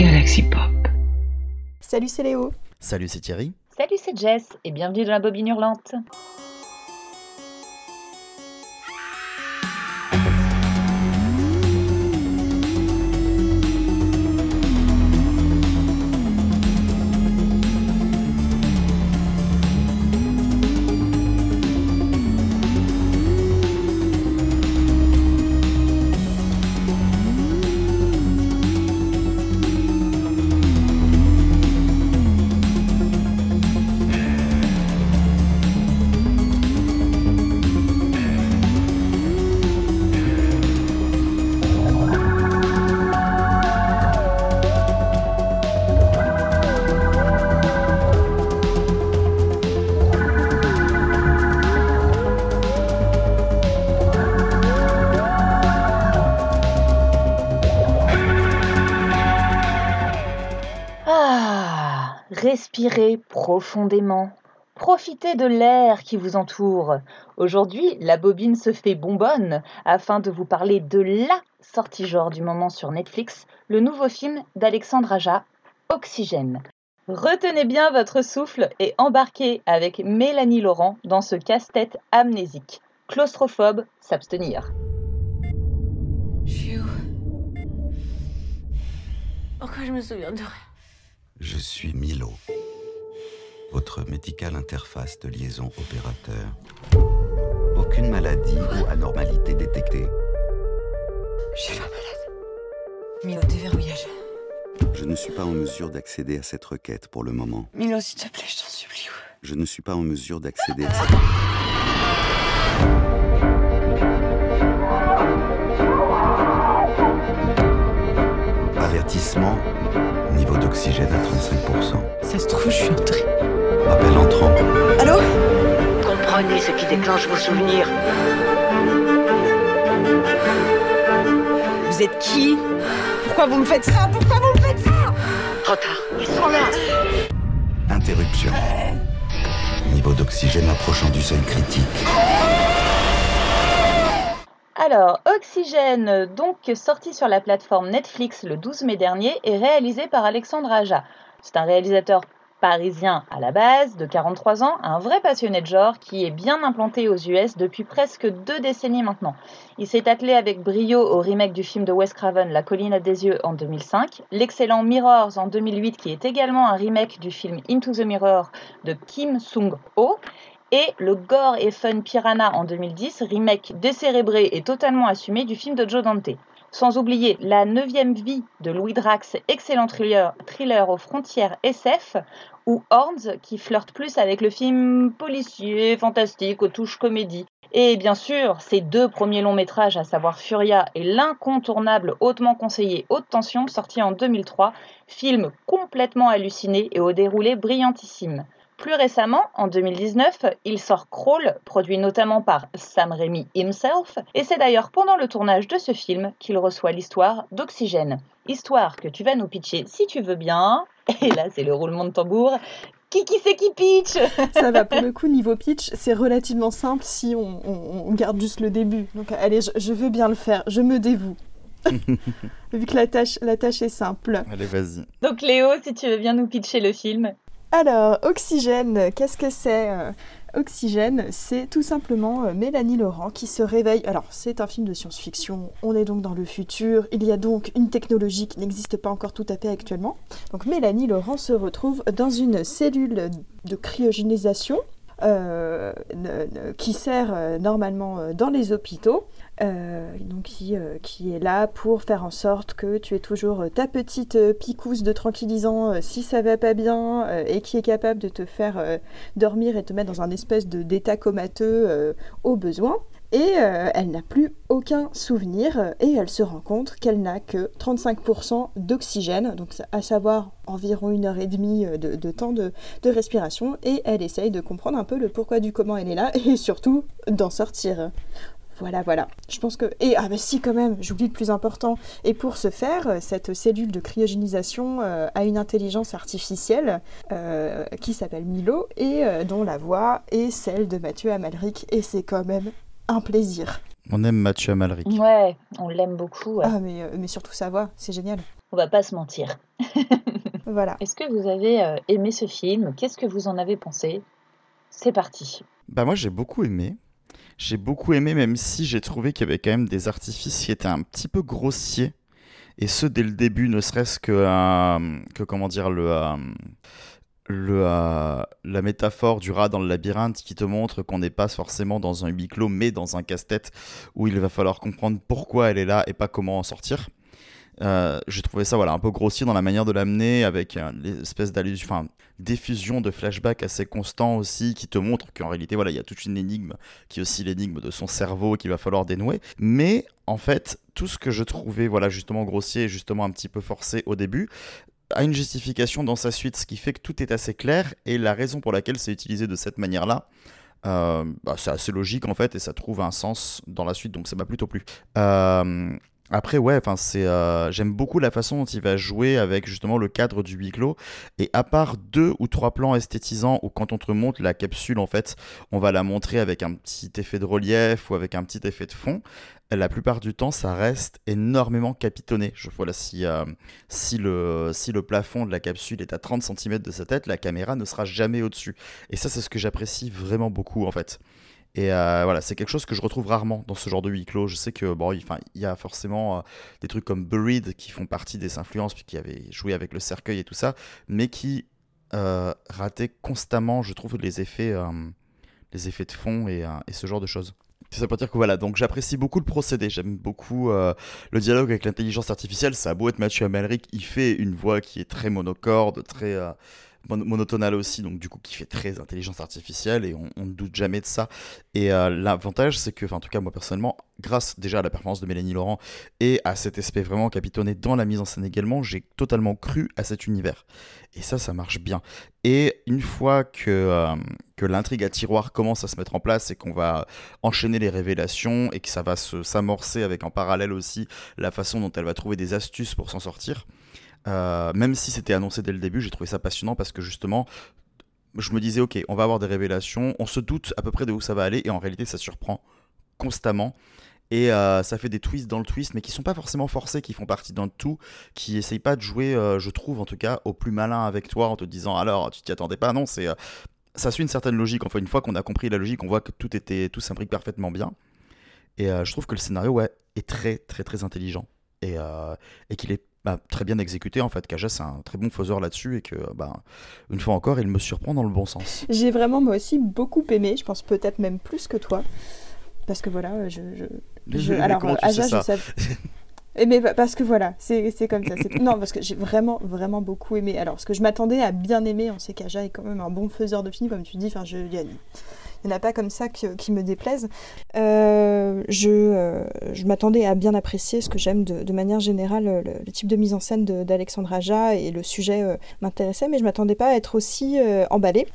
Galaxy Pop. Salut, c'est Léo. Salut, c'est Thierry. Salut, c'est Jess et bienvenue dans la bobine hurlante. Respirez profondément. Profitez de l'air qui vous entoure. Aujourd'hui, la bobine se fait bonbonne afin de vous parler de LA sortie genre du moment sur Netflix, le nouveau film d'Alexandre Aja, Oxygène. Retenez bien votre souffle et embarquez avec Mélanie Laurent dans ce casse-tête amnésique. Claustrophobe, s'abstenir. Je suis où Pourquoi je me souviens de rien? Je suis Milo, votre médical interface de liaison opérateur. Aucune maladie ou anormalité détectée. Je suis pas malade. Milo, déverrouillage. Je ne suis pas en mesure d'accéder à cette requête pour le moment. Milo, s'il te plaît, je t'en supplie. Je ne suis pas en mesure d'accéder à cette... Avertissement, niveau d'oxygène à 35%. Ça se trouve, je suis entrée. Appel entrant. Allô Comprenez ce qui déclenche vos souvenirs. Vous êtes qui Pourquoi vous me faites ça Pourquoi vous me faites ça Trop tard, ils sont là. Interruption. Niveau d'oxygène approchant du seuil critique. Alors, Oxygène, donc sorti sur la plateforme Netflix le 12 mai dernier, est réalisé par Alexandre Aja. C'est un réalisateur parisien à la base, de 43 ans, un vrai passionné de genre qui est bien implanté aux US depuis presque deux décennies maintenant. Il s'est attelé avec brio au remake du film de Wes Craven La colline à des yeux en 2005, l'excellent Mirrors en 2008 qui est également un remake du film Into the Mirror de Kim Sung-ho, et le gore et fun Piranha en 2010, remake décérébré et totalement assumé du film de Joe Dante. Sans oublier La neuvième vie de Louis Drax, excellent thriller, aux frontières SF, ou Horns qui flirte plus avec le film policier, fantastique, aux touches comédie. Et bien sûr, ses deux premiers longs métrages, à savoir Furia et l'incontournable hautement conseillé Haute Tension, sorti en 2003, film complètement halluciné et au déroulé brillantissime. Plus récemment, en 2019, il sort Crawl, produit notamment par Sam Raimi himself, et c'est d'ailleurs pendant le tournage de ce film qu'il reçoit l'histoire d'Oxygène. Histoire que tu vas nous pitcher si tu veux bien. Et là, c'est le roulement de tambour. Qui qui c'est qui pitch? Ça va, pour le coup, niveau pitch, c'est relativement simple si on, on- on garde juste le début. Donc, allez, je, je veux bien le faire, je me dévoue. Vu que la tâche, la tâche est simple. Allez, vas-y. Donc Léo, si tu veux bien nous pitcher le film. Alors, Oxygène, qu'est-ce que c'est euh, Oxygène, c'est tout simplement euh, Mélanie Laurent qui se réveille. Alors, c'est un film de science-fiction, on est donc dans le futur, il y a donc une technologie qui n'existe pas encore tout à fait actuellement. Donc, Mélanie Laurent se retrouve dans une cellule de cryogénisation euh, qui sert euh, normalement euh, dans les hôpitaux. qui, est là pour faire en sorte que tu aies toujours ta petite picouse de tranquillisant si ça va pas bien et qui est capable de te faire dormir et te mettre dans un espèce d'état comateux au besoin. Et euh, elle n'a plus aucun souvenir euh, et elle se rend compte qu'elle n'a que 35% d'oxygène, donc à savoir environ une heure et demie euh, de, temps de, respiration et elle essaye de comprendre un peu le pourquoi du comment elle est là et surtout d'en sortir. Voilà, voilà. Je pense que... Et ah bah si quand même, j'oublie le plus important. Et pour ce faire, cette cellule de cryogénisation a une intelligence artificielle qui s'appelle Milo et dont la voix est celle de Mathieu Amalric et c'est quand même un plaisir. On aime Mathieu Amalric. Ouais, on l'aime beaucoup. ouais. Ah, mais, euh, mais surtout sa voix, c'est génial. On va pas se mentir. Voilà. Est-ce que vous avez euh, aimé ce film? Qu'est-ce que vous en avez pensé? C'est parti. Bah moi j'ai beaucoup aimé. J'ai beaucoup aimé même si j'ai trouvé qu'il y avait quand même des artifices qui étaient un petit peu grossiers. Et ce dès le début, ne serait-ce que, euh, que comment dire, le, euh, le, euh, la métaphore du rat dans le labyrinthe qui te montre qu'on n'est pas forcément dans un huis clos, mais dans un casse-tête où il va falloir comprendre pourquoi elle est là et pas comment en sortir. Euh, j'ai trouvé ça voilà un peu grossier dans la manière de l'amener avec euh, l'espèce d'allusion enfin diffusion de flashbacks assez constant aussi qui te montre qu'en réalité voilà il y a toute une énigme qui est aussi l'énigme de son cerveau qu'il va falloir dénouer mais en fait tout ce que je trouvais voilà justement grossier et justement un petit peu forcé au début a une justification dans sa suite ce qui fait que tout est assez clair et la raison pour laquelle c'est utilisé de cette manière là euh, bah, c'est assez logique en fait et ça trouve un sens dans la suite donc ça m'a plutôt plu. Euh, après, ouais, enfin, c'est, euh, j'aime beaucoup la façon dont il va jouer avec justement le cadre du huis clos. Et à part deux ou trois plans esthétisants où quand on te montre la capsule, en fait, on va la montrer avec un petit effet de relief ou avec un petit effet de fond. La plupart du temps, ça reste énormément capitonné. Je voilà, si, euh, si, le, si le plafond de la capsule est à 30 cm de sa tête, la caméra ne sera jamais au-dessus. Et ça, c'est ce que j'apprécie vraiment beaucoup, en fait. Et euh, voilà, c'est quelque chose que je retrouve rarement dans ce genre de huis clos. Je sais que bon, il, y a forcément euh, des trucs comme Buried qui font partie des influences, puis qui avaient joué avec le cercueil et tout ça, mais qui euh, rataient constamment, je trouve, les effets, euh, les effets de fond et, ce genre de choses. Ça pour dire que voilà, donc j'apprécie beaucoup le procédé, j'aime beaucoup le dialogue avec l'intelligence artificielle. Ça a beau être Mathieu Amalric, il fait une voix qui est très monocorde, très monotonale aussi, donc du coup qui fait très intelligence artificielle et on, ne doute jamais de ça. Et euh, l'avantage, c'est que, en tout cas moi personnellement, grâce déjà à la performance de Mélanie Laurent et à cet aspect vraiment capitonné dans la mise en scène également, j'ai totalement cru à cet univers. Et ça, ça marche bien. Et une fois que, euh, que l'intrigue à tiroir commence à se mettre en place et qu'on va enchaîner les révélations et que ça va s'amorcer avec en parallèle aussi la façon dont elle va trouver des astuces pour s'en sortir, euh, même si c'était annoncé dès le début, j'ai trouvé ça passionnant parce que justement, je me disais, ok, on va avoir des révélations, on se doute à peu près de où ça va aller et en réalité, ça surprend constamment. Et euh, ça fait des twists dans le twist, mais qui sont pas forcément forcés, qui font partie d'un tout, qui essayent pas de jouer, euh, je trouve en tout cas, au plus malin avec toi en te disant alors tu t'y attendais pas. Non, c'est ça suit une certaine logique. Enfin, une fois qu'on a compris la logique, on voit que tout était, tout s'imbrique parfaitement bien. Et je trouve que le scénario, ouais, est très, très, très intelligent et, et qu'il est bah, très bien exécuté en fait. Kaja, c'est un très bon faiseur là-dessus et que, bah, une fois encore, il me surprend dans le bon sens. J'ai vraiment moi aussi beaucoup aimé, je pense peut-être même plus que toi. Parce que voilà, je. je, Mais- je- mais- mais alors, Aja, ça je savais. Et mais pa- parce que voilà, c'est comme ça. Non, parce que j'ai vraiment, vraiment beaucoup aimé. Alors, parce que je m'attendais à bien aimer, on sait qu'Aja est quand même un bon faiseur de films, comme tu dis. Enfin, je, il y a- il n'y en a pas comme ça qui me déplaisent. Euh, je euh, je m'attendais à bien apprécier ce que j'aime de, manière générale, le, type de mise en scène d'Alexandre Aja et le sujet euh, m'intéressait, mais je m'attendais pas à être aussi emballée.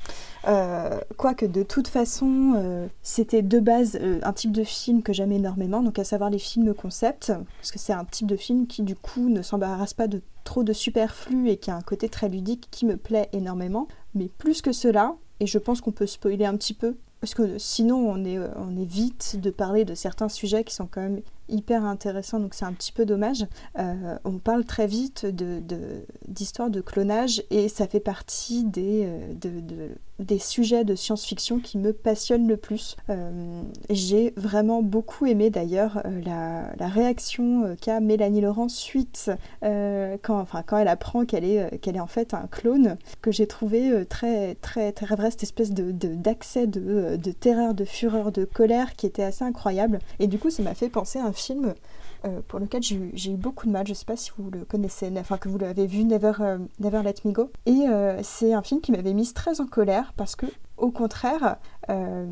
Quoique de toute façon, c'était de base un type de film que j'aime énormément, donc à savoir les films concept, parce que c'est un type de film qui du coup ne s'embarrasse pas de trop de superflu et qui a un côté très ludique qui me plaît énormément. Mais plus que cela, et je pense qu'on peut spoiler un petit peu, parce que sinon on est, euh, on est vite de parler de certains sujets qui sont quand même hyper intéressants, donc c'est un petit peu dommage. Euh, on parle très vite de, de- d'histoires de clonage et ça fait partie des, euh, de- de- des sujets de science-fiction qui me passionnent le plus. Euh, j'ai vraiment beaucoup aimé d'ailleurs la, la réaction qu'a Mélanie Laurent suite quand, enfin, quand elle apprend qu'elle est, qu'elle est en fait un clone, que j'ai trouvé très, très, très vrai, cette espèce de, de- d'accès de, euh, de terreur, de fureur, de colère qui était assez incroyable. Et du coup, ça m'a fait penser à un film euh, pour lequel j'ai eu, beaucoup de mal. Je sais pas si vous le connaissez, enfin que vous l'avez vu, Never, euh, Never Let Me Go. Et euh, c'est un film qui m'avait mise très en colère parce que, au contraire, euh,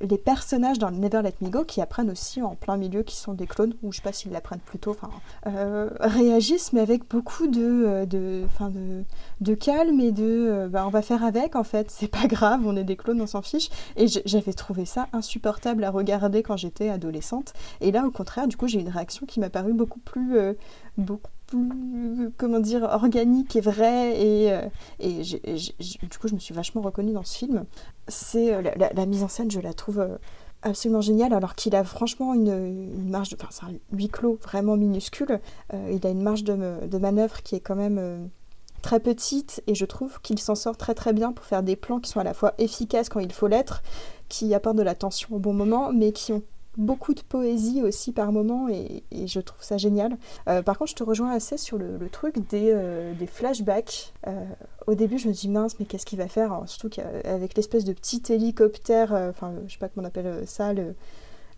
les personnages dans Never Let Me Go, qui apprennent aussi en plein milieu, qui sont des clones, ou je sais pas s'ils l'apprennent plus tôt, euh, réagissent, mais avec beaucoup de, euh, de, de, calme et de, bah, on va faire avec en fait, c'est pas grave, on est des clones, on s'en fiche. Et j'avais trouvé ça insupportable à regarder quand j'étais adolescente. Et là, au contraire, du coup, j'ai une réaction qui m'a paru beaucoup plus, beaucoup comment dire, organique et vraie. Et, euh, et du coup, je me suis vachement reconnue dans ce film. C'est euh, la, mise en scène, je la trouve euh, absolument génial, alors qu'il a franchement une, marge, de, enfin c'est un huis clos vraiment minuscule, il a une marge de, manœuvre qui est quand même très petite, et je trouve qu'il s'en sort très très bien pour faire des plans qui sont à la fois efficaces quand il faut l'être, qui apportent de la tension au bon moment, mais qui ont beaucoup de poésie aussi par moment et, je trouve ça génial. Euh, par contre, je te rejoins assez sur le, truc des, euh, flashbacks. Euh, au début, je me dis mince, mais qu'est-ce qu'il va faire Alors, Surtout qu'avec l'espèce de petit hélicoptère, enfin, je sais pas comment on appelle ça, le,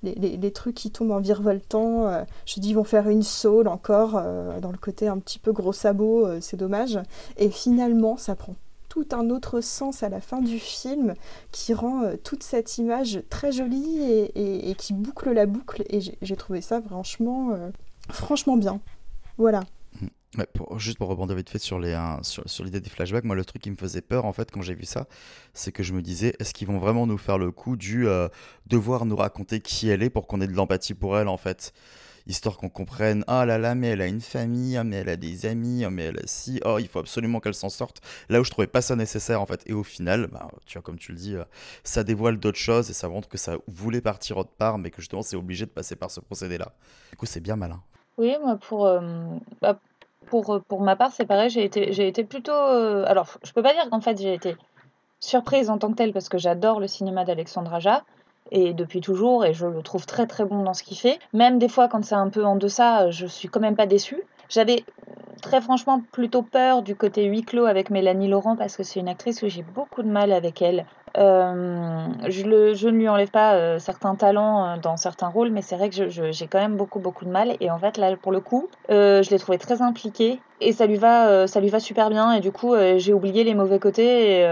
les, les, les, trucs qui tombent en virevoltant. je dis, ils vont faire une saule encore dans le côté un petit peu gros sabot, c'est dommage. Et finalement, ça prend tout un autre sens à la fin du film qui rend euh, toute cette image très jolie et, qui boucle la boucle. Et j'ai trouvé ça franchement, euh, franchement bien. Voilà. Ouais, pour, juste pour rebondir vite fait sur les hein, sur, sur l'idée des flashbacks, moi le truc qui me faisait peur en fait quand j'ai vu ça, c'est que je me disais est-ce qu'ils vont vraiment nous faire le coup du euh, devoir nous raconter qui elle est pour qu'on ait de l'empathie pour elle en fait? Histoire qu'on comprenne ah là là mais elle a une famille ah mais elle a des amis ah mais elle a si oh il faut absolument qu'elle s'en sorte. Là où je trouvais pas ça nécessaire en fait. Et au final bah, tu vois comme tu le dis euh, ça dévoile d'autres choses et ça montre que ça voulait partir autre part mais que justement c'est obligé de passer par ce procédé là du coup c'est bien malin. Oui moi pour euh, bah, pour pour ma part c'est pareil. J'ai été j'ai été plutôt euh, alors je peux pas dire qu'en fait j'ai été surprise en tant que telle parce que j'adore le cinéma d'Alexandre Aja et depuis toujours et je le trouve très très bon dans ce qu'il fait. Même des fois quand c'est un peu en deçà, je suis quand même pas déçue. J'avais très franchement plutôt peur du côté huis clos avec Mélanie Laurent parce que c'est une actrice où j'ai beaucoup de mal avec elle. Euh, je, le, je, ne lui enlève pas euh, certains talents euh, dans certains rôles, mais c'est vrai que j'ai quand même beaucoup beaucoup de mal. Et en fait là pour le coup, euh, je l'ai trouvée très impliquée et ça lui va, ça lui va super bien. Et du coup j'ai oublié les mauvais côtés.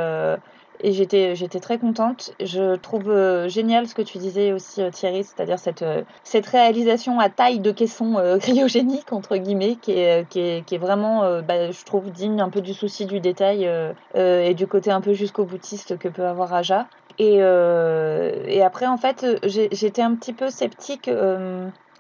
Et j'étais j'étais très contente. Je trouve euh, génial ce que tu disais aussi euh, Thierry, c'est-à-dire cette euh, cette réalisation à taille de caisson cryogénique entre guillemets qui est qui est, qui est vraiment bah, je trouve digne un peu du souci du détail et du côté un peu jusqu'au boutiste que peut avoir Aja. Et et après en fait j'étais un petit peu sceptique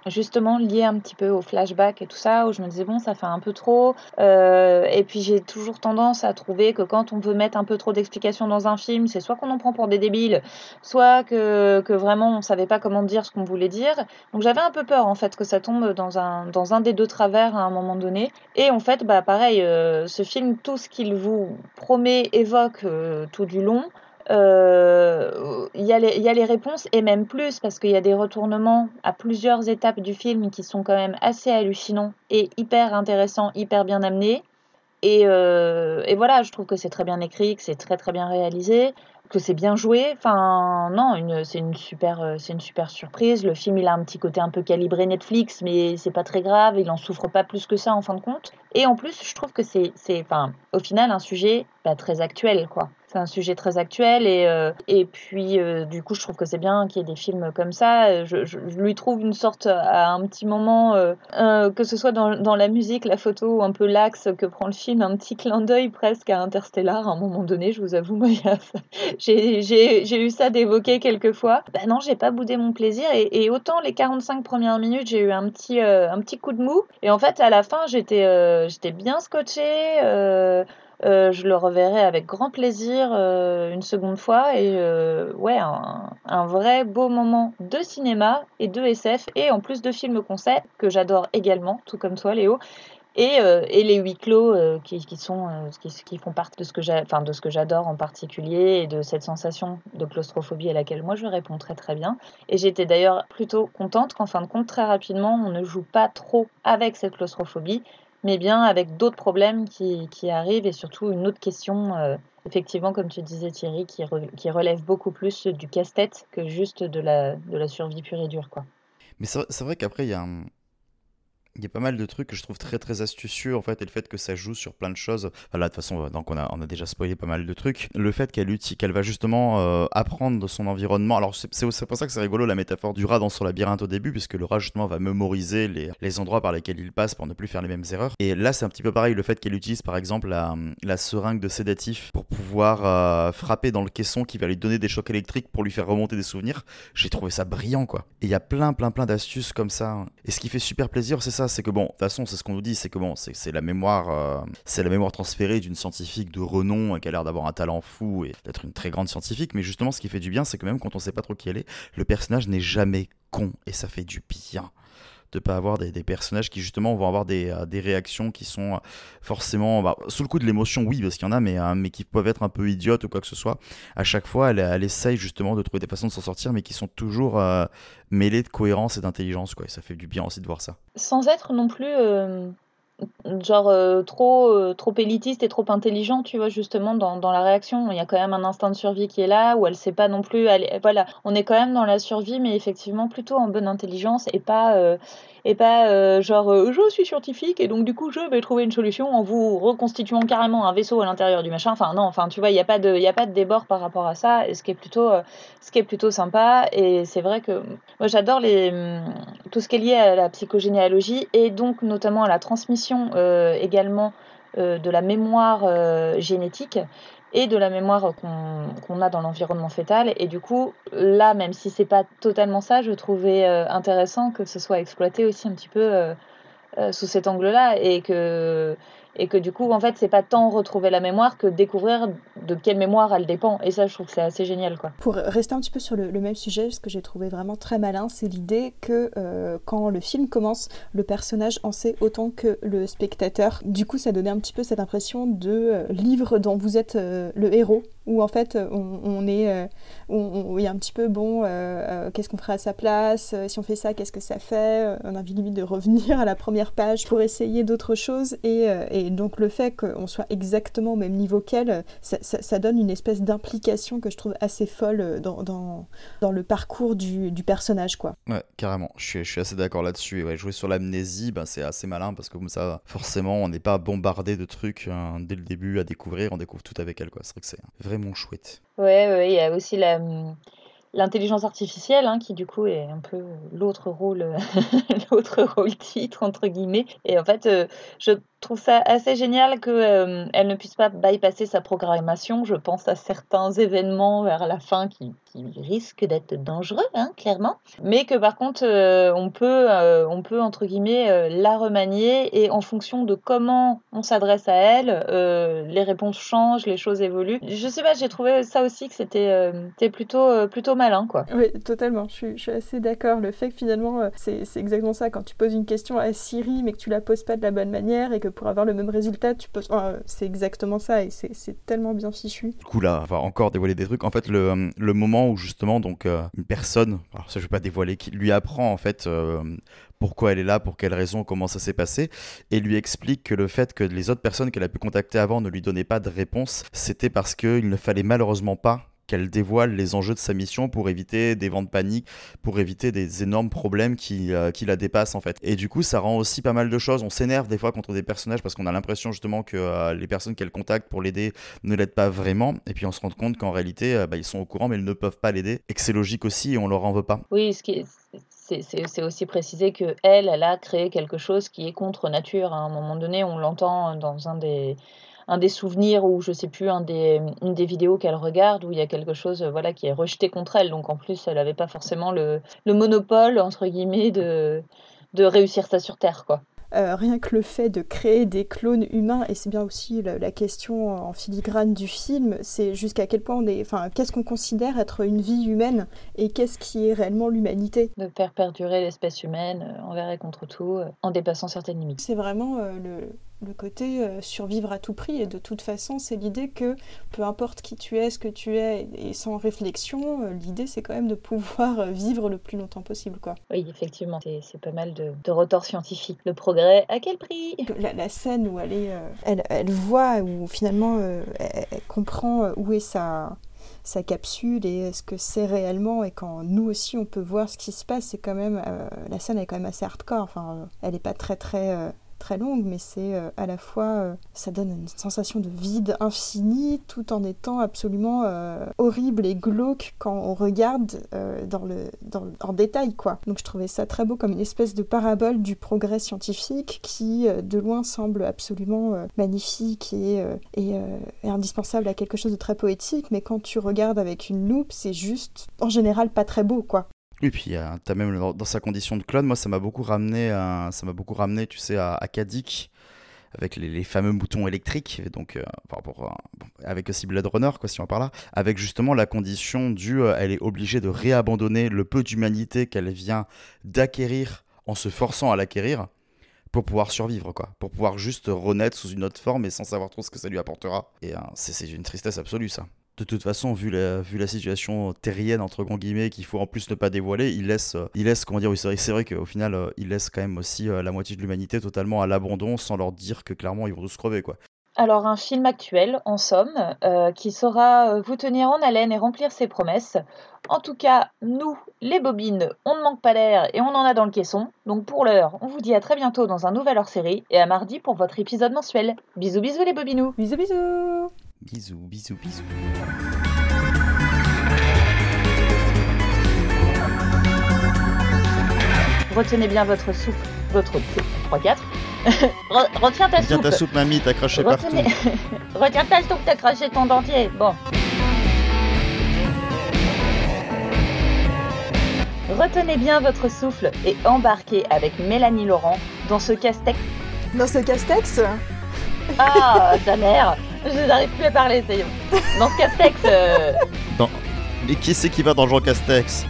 justement lié un petit peu au flashback et tout ça, où je me disais bon, ça fait un peu trop. Euh, et puis j'ai toujours tendance à trouver que quand on veut mettre un peu trop d'explications dans un film, c'est soit qu'on en prend pour des débiles, soit que, que vraiment on savait pas comment dire ce qu'on voulait dire. Donc j'avais un peu peur en fait que ça tombe dans un, dans un des deux travers à un moment donné. Et en fait, bah pareil, euh, ce film, tout ce qu'il vous promet, évoque euh, tout du long il euh, y, y, a les réponses et même plus parce qu'il y a des retournements à plusieurs étapes du film qui sont quand même assez hallucinants et hyper intéressants, hyper bien amenés. Et, euh, et voilà, je trouve que c'est très bien écrit, que c'est très très bien réalisé, que c'est bien joué. Enfin, non, c'est une super, euh, c'est une super surprise. Le film, il a un petit côté un peu calibré Netflix, mais c'est pas très grave. Il en souffre pas plus que ça en fin de compte. Et en plus, je trouve que c'est, enfin, au final, un sujet bah, très actuel, quoi c'est un sujet très actuel et, euh, et puis euh, du coup je trouve que c'est bien qu'il y ait des films comme ça. Je, je, lui trouve une sorte à un petit moment euh, euh, que ce soit dans, dans, la musique la photo un peu l'axe que prend le film un petit clin d'œil presque à Interstellar. À un moment donné je vous avoue moi j'ai eu ça d'évoquer quelques fois ben non j'ai pas boudé mon plaisir et, et, autant les 45 premières minutes j'ai eu un petit un petit coup de mou. Et en fait à la fin j'étais j'étais bien scotché euh, je le reverrai avec grand plaisir euh, une seconde fois et euh, ouais un, vrai beau moment de cinéma et de SF et en plus de films concept que j'adore également tout comme toi Léo. Et, et les huis clos qui, qui, sont qui, qui, font partie de ce que enfin de ce que j'adore en particulier et de cette sensation de claustrophobie à laquelle moi je réponds très très bien. Et j'étais d'ailleurs plutôt contente qu'en fin de compte très rapidement on ne joue pas trop avec cette claustrophobie mais bien avec d'autres problèmes qui, qui, arrivent et surtout une autre question, euh, effectivement, comme tu disais Thierry, qui, qui relève beaucoup plus du casse-tête que juste de la, de la survie pure et dure. Quoi. Mais c'est vrai qu'après, il y a un il y a pas mal de trucs que je trouve très très astucieux en fait et le fait que ça joue sur plein de choses. Enfin, là de toute façon donc on a, on a déjà spoilé pas mal de trucs. Le fait qu'elle qu'elle va justement euh, apprendre de son environnement. Alors c'est pour ça que c'est rigolo la métaphore du rat dans son labyrinthe au début puisque le rat justement va mémoriser les, les endroits par lesquels il passe pour ne plus faire les mêmes erreurs. Et là c'est un petit peu pareil le fait qu'elle utilise par exemple la, la seringue de sédatif pour pouvoir euh, frapper dans le caisson qui va lui donner des chocs électriques pour lui faire remonter des souvenirs j'ai trouvé ça brillant quoi. Et il y a plein plein plein d'astuces comme ça et ce qui fait super plaisir c'est ça c'est que bon, de toute façon, c'est ce qu'on nous dit, c'est que bon, c'est la mémoire, euh, c'est la mémoire transférée d'une scientifique de renom qui a l'air d'avoir un talent fou et d'être une très grande scientifique. Mais justement, ce qui fait du bien, c'est que même quand on sait pas trop qui elle est, le personnage n'est jamais con et ça fait du bien de pas avoir des, personnages qui justement vont avoir des, euh, réactions qui sont euh, forcément bah, sous le coup de l'émotion oui parce qu'il y en a mais, euh, mais qui peuvent être un peu idiotes ou quoi que ce soit. À chaque fois elle, elle essaye justement de trouver des façons de s'en sortir mais qui sont toujours mêlées de cohérence et d'intelligence quoi. Et ça fait du bien aussi de voir ça. Sans être non plus genre euh, trop euh, trop élitiste et trop intelligent tu vois justement dans, la réaction. Il y a quand même un instinct de survie qui est là où elle sait pas non plus voilà. On est quand même dans la survie mais effectivement plutôt en bonne intelligence et pas euh, et pas genre je suis scientifique et donc du coup je vais trouver une solution en vous reconstituant carrément un vaisseau à l'intérieur du machin. Enfin non enfin tu vois il y a pas de il a pas de débord par rapport à ça et ce qui est plutôt ce qui est plutôt sympa et c'est vrai que moi j'adore les hum, tout ce qui est lié à la psychogénéalogie et donc notamment à la transmission euh, également euh, de la mémoire euh, génétique et de la mémoire qu'on a dans l'environnement fœtal. Et du coup, là, même si c'est pas totalement ça, je trouvais intéressant que ce soit exploité aussi un petit peu sous cet angle-là et que et que du coup, en fait, c'est pas tant retrouver la mémoire que découvrir de quelle mémoire elle dépend. Et ça, je trouve que c'est assez génial, quoi. Pour rester un petit peu sur le, même sujet, ce que j'ai trouvé vraiment très malin, c'est l'idée que euh, quand le film commence, le personnage en sait autant que le spectateur. Du coup, ça donnait un petit peu cette impression de euh, livre dont vous êtes euh, le héros où en fait on, est euh, il y a un petit peu bon euh, euh, qu'est-ce qu'on ferait à sa place si on fait ça qu'est-ce que ça fait on a envie limite de revenir à la première page pour essayer d'autres choses. Et, donc le fait qu'on soit exactement au même niveau qu'elle ça, donne une espèce d'implication que je trouve assez folle dans, le parcours du, personnage quoi. Ouais carrément. Je suis, assez d'accord là-dessus. Ouais, jouer sur l'amnésie ben, c'est assez malin parce que comme ça forcément on n'est pas bombardé de trucs hein, dès le début à découvrir. On découvre tout avec elle quoi. C'est vrai vraiment chouette. Ouais, ouais, il y a aussi la, l'intelligence artificielle, hein, qui du coup est un peu l'autre rôle, l'autre rôle titre entre guillemets. Et en fait, euh, je trouve ça assez génial qu'elle euh, ne puisse pas bypasser sa programmation. Je pense à certains événements vers la fin qui, risquent d'être dangereux, hein, clairement. Mais que par contre, euh, on, peut, on peut, entre guillemets, la remanier et en fonction de comment on s'adresse à elle, les réponses changent, les choses évoluent. Je sais pas, j'ai trouvé ça aussi que c'était plutôt, plutôt mal quoi. Oui, totalement. Je suis, assez d'accord. Le fait que finalement, euh, c'est exactement ça. Quand tu poses une question à Siri, mais que tu la poses pas de la bonne manière et que pour avoir le même résultat, tu poses. c'est exactement ça et c'est tellement bien fichu. Du coup, là, on va encore dévoiler des trucs. En fait, le, le moment où justement, donc, euh, une personne, alors ça je vais pas dévoiler, qui lui apprend en fait. Euh, pourquoi elle est là, pour quelles raisons, comment ça s'est passé, et lui explique que le fait que les autres personnes qu'elle a pu contacter avant ne lui donnaient pas de réponse, c'était parce qu'il ne fallait malheureusement pas qu'elle dévoile les enjeux de sa mission pour éviter des vents de panique, pour éviter des énormes problèmes qui, euh, qui la dépassent en fait. Et du coup, ça rend aussi pas mal de choses. On s'énerve des fois contre des personnages parce qu'on a l'impression justement que euh, les personnes qu'elle contacte pour l'aider ne l'aident pas vraiment. Et puis on se rend compte qu'en réalité, euh, bah, ils sont au courant mais ils ne peuvent pas l'aider. Et que c'est logique aussi et on leur en veut pas. Oui, ce qui est c'est aussi préciser que elle, elle a créé quelque chose qui est contre nature. À un moment donné, on l'entend dans un des, un des souvenirs ou je sais plus un des, une des vidéos qu'elle regarde où il y a quelque chose voilà qui est rejeté contre elle donc en plus elle n'avait pas forcément le, le, monopole entre guillemets de, de réussir ça sur terre quoi. Euh, rien que le fait de créer des clones humains, et c'est bien aussi la, question en filigrane du film, c'est jusqu'à quel point on est, enfin, qu'est-ce qu'on considère être une vie humaine et qu'est-ce qui est réellement l'humanité? De faire perdurer l'espèce humaine euh, envers et contre tout, euh, en dépassant certaines limites. C'est vraiment le, le côté euh, survivre à tout prix. Et de toute façon, c'est l'idée que peu importe qui tu es, ce que tu es, et sans réflexion, euh, l'idée c'est quand même de pouvoir euh, vivre le plus longtemps possible. quoi. Oui, effectivement, c'est pas mal de, de retors scientifiques. Le progrès, à quel prix? La, scène où elle, est, elle, elle, voit, où finalement elle, comprend où est sa sa capsule et ce que c'est réellement et quand nous aussi on peut voir ce qui se passe c'est quand même la scène est quand même assez hardcore enfin elle n'est pas très très très longue, mais c'est euh, à la fois, euh, ça donne une sensation de vide infini, tout en étant absolument euh, horrible et glauque quand on regarde dans le, dans, en détail, quoi. Donc je trouvais ça très beau comme une espèce de parabole du progrès scientifique qui, de loin, semble absolument magnifique et, indispensable à quelque chose de très poétique, mais quand tu regardes avec une loupe, c'est juste, en général, pas très beau, quoi. Et puis, euh, t'as même dans, sa condition de clone, moi, ça m'a beaucoup ramené, à- ça m'a beaucoup ramené, tu sais, à, Kadik, avec les, fameux boutons électriques, donc, euh, avec aussi Blade Runner, quoi, si on parle là, avec justement la condition du, euh, elle est obligée de réabandonner le peu d'humanité qu'elle vient d'acquérir en se forçant à l'acquérir pour pouvoir survivre, quoi, pour pouvoir juste renaître sous une autre forme et sans savoir trop ce que ça lui apportera. Et euh, c'est une tristesse absolue, ça. De toute façon, vu la, vu la situation terrienne, entre grands guillemets, qu'il faut en plus ne pas dévoiler, il laisse, euh, il laisse comment dire, oui, c'est vrai, qu'au final, euh, il laisse quand même aussi euh, la moitié de l'humanité totalement à l'abandon sans leur dire que clairement ils vont tous crever, quoi. Alors un film actuel, en somme, euh, qui saura vous tenir en haleine et remplir ses promesses. En tout cas, nous, les bobines, on ne manque pas d'air et on en a dans le caisson. Donc pour l'heure, on vous dit à très bientôt dans un nouvel hors-série et à mardi pour votre épisode mensuel. Bisous bisous les bobinous Bisous, bisous Bisous, bisous, bisous. Retenez bien votre soupe, votre 3-4. Re- Retiens ta Tiens soupe. ta soupe, mamie, t'as craché partout. Retiens ta soupe, t'as craché ton dentier. Bon. Retenez bien votre souffle et embarquez avec Mélanie Laurent dans ce casse-tête. Dans ce castex Ah, sa mère Je n'arrive plus à parler, ça y est. Dans ce castex, euh, Et qui c'est qui va dans Jean Castex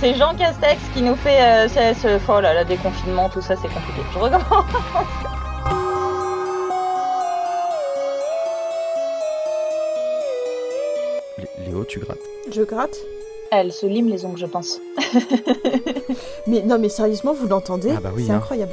c'est Jean Castex qui nous fait euh, ce, ce- oh là là, déconfinement, tout ça, c'est compliqué. Je recommence. Lé- Léo, tu grattes. Je gratte Elle se lime les ongles, je pense. Mais non, mais sérieusement, vous l'entendez Ah bah oui, C'est hein. incroyable.